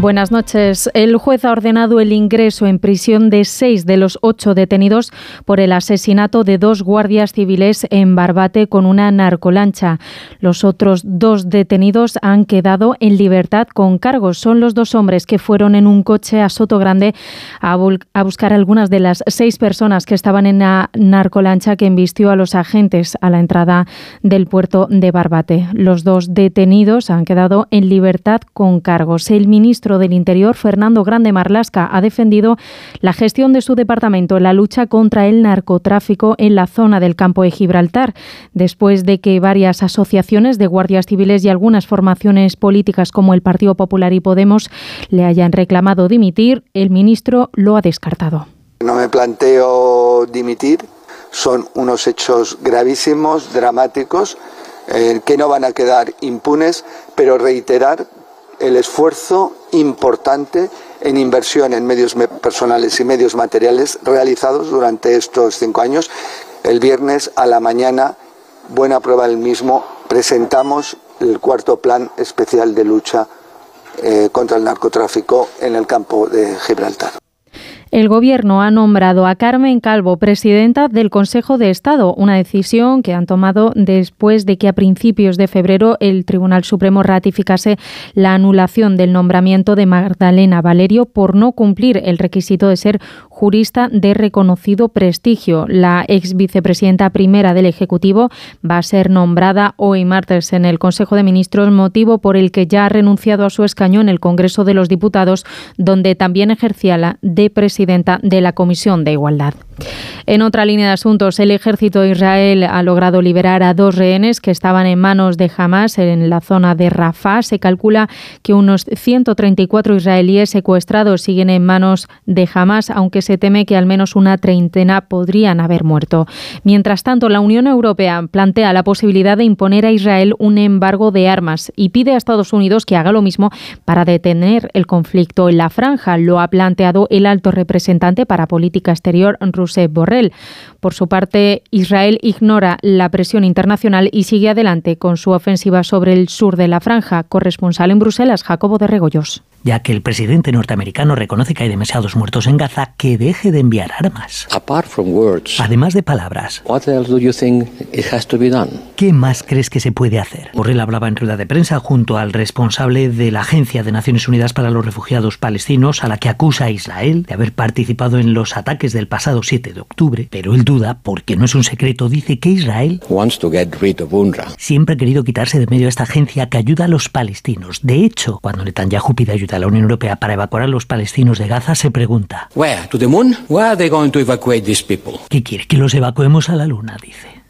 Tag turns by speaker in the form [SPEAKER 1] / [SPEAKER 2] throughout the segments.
[SPEAKER 1] Buenas noches. El juez ha ordenado el ingreso en prisión de seis de los ocho detenidos por el asesinato de dos guardias civiles en Barbate con una narcolancha. Los otros dos detenidos han quedado en libertad con cargos. Son los dos hombres que fueron en un coche a Soto Grande a, a buscar algunas de las seis personas que estaban en la narcolancha que embistió a los agentes a la entrada del puerto de Barbate. Los dos detenidos han quedado en libertad con cargos. El ministro ministro del Interior, Fernando Grande Marlasca, ha defendido la gestión de su departamento en la lucha contra el narcotráfico en la zona del campo de Gibraltar, después de que varias asociaciones de guardias civiles y algunas formaciones políticas como el Partido Popular y Podemos le hayan reclamado dimitir, el ministro lo ha descartado.
[SPEAKER 2] No me planteo dimitir, son unos hechos gravísimos, dramáticos, eh, que no van a quedar impunes, pero reiterar el esfuerzo importante en inversión en medios personales y medios materiales realizados durante estos cinco años. El viernes a la mañana, buena prueba del mismo, presentamos el cuarto plan especial de lucha eh, contra el narcotráfico en el campo de Gibraltar.
[SPEAKER 1] El Gobierno ha nombrado a Carmen Calvo presidenta del Consejo de Estado, una decisión que han tomado después de que a principios de febrero el Tribunal Supremo ratificase la anulación del nombramiento de Magdalena Valerio por no cumplir el requisito de ser jurista de reconocido prestigio. La ex vicepresidenta primera del Ejecutivo va a ser nombrada hoy martes en el Consejo de Ministros, motivo por el que ya ha renunciado a su escaño en el Congreso de los Diputados, donde también ejercía la de presidenta de la Comisión de Igualdad. En otra línea de asuntos, el ejército de Israel ha logrado liberar a dos rehenes que estaban en manos de Hamas en la zona de Rafah. Se calcula que unos 134 israelíes secuestrados siguen en manos de Hamas, aunque se teme que al menos una treintena podrían haber muerto. Mientras tanto, la Unión Europea plantea la posibilidad de imponer a Israel un embargo de armas y pide a Estados Unidos que haga lo mismo para detener el conflicto en la franja. Lo ha planteado el alto representante para política exterior Josep Borrell. Por su parte, Israel ignora la presión internacional y sigue adelante con su ofensiva sobre el sur de la franja. Corresponsal en Bruselas, Jacobo de Regoyos
[SPEAKER 3] ya que el presidente norteamericano reconoce que hay demasiados muertos en Gaza, que deje de enviar armas. Además de palabras, ¿qué más crees que se puede hacer? Borrell hablaba en rueda de prensa junto al responsable de la Agencia de Naciones Unidas para los Refugiados Palestinos, a la que acusa a Israel de haber participado en los ataques del pasado 7 de octubre, pero él duda, porque no es un secreto, dice que Israel siempre ha querido quitarse de medio a esta agencia que ayuda a los palestinos. De hecho, cuando Netanyahu pide ayuda a la Unión Europea para evacuar a los palestinos de Gaza, se pregunta: ¿Qué quiere? Que los evacuemos a la Luna, dice.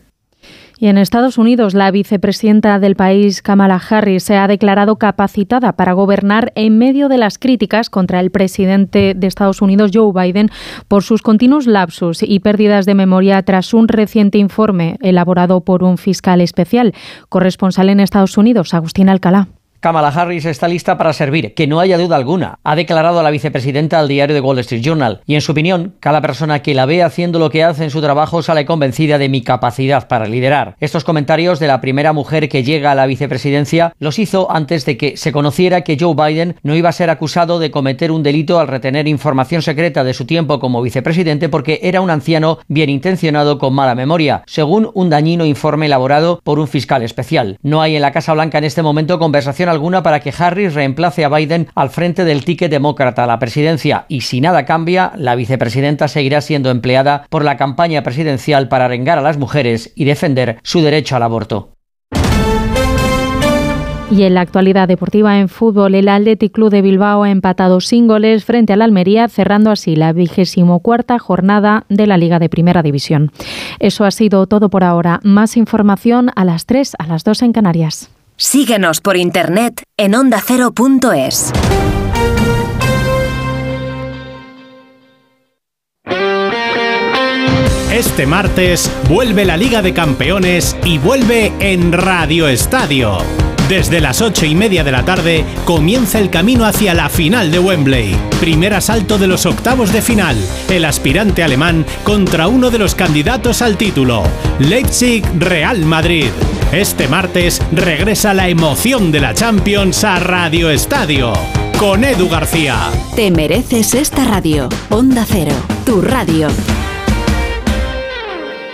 [SPEAKER 1] Y en Estados Unidos, la vicepresidenta del país, Kamala Harris, se ha declarado capacitada para gobernar en medio de las críticas contra el presidente de Estados Unidos, Joe Biden, por sus continuos lapsus y pérdidas de memoria tras un reciente informe elaborado por un fiscal especial. Corresponsal en Estados Unidos, Agustín Alcalá.
[SPEAKER 4] Kamala Harris está lista para servir, que no haya duda alguna, ha declarado la vicepresidenta al diario The Wall Street Journal. Y en su opinión, cada persona que la ve haciendo lo que hace en su trabajo sale convencida de mi capacidad para liderar. Estos comentarios de la primera mujer que llega a la vicepresidencia los hizo antes de que se conociera que Joe Biden no iba a ser acusado de cometer un delito al retener información secreta de su tiempo como vicepresidente porque era un anciano bien intencionado con mala memoria, según un dañino informe elaborado por un fiscal especial. No hay en la Casa Blanca en este momento conversación alguna para que Harris reemplace a Biden al frente del ticket demócrata a la presidencia y si nada cambia, la vicepresidenta seguirá siendo empleada por la campaña presidencial para arengar a las mujeres y defender su derecho al aborto.
[SPEAKER 1] Y en la actualidad deportiva en fútbol, el Athletic Club de Bilbao ha empatado sin goles frente al Almería, cerrando así la vigésimo cuarta jornada de la Liga de Primera División. Eso ha sido todo por ahora. Más información a las 3, a las 2 en Canarias.
[SPEAKER 5] Síguenos por internet en ondacero.es.
[SPEAKER 6] Este martes vuelve la Liga de Campeones y vuelve en Radio Estadio Desde las ocho y media de la tarde comienza el camino hacia la final de Wembley. Primer asalto de los octavos de final. El aspirante alemán contra uno de los candidatos al título. Leipzig-Real Madrid. Este martes regresa la emoción de la Champions a Radio Estadio. Con Edu García.
[SPEAKER 7] Te mereces esta radio. Onda Cero, tu radio.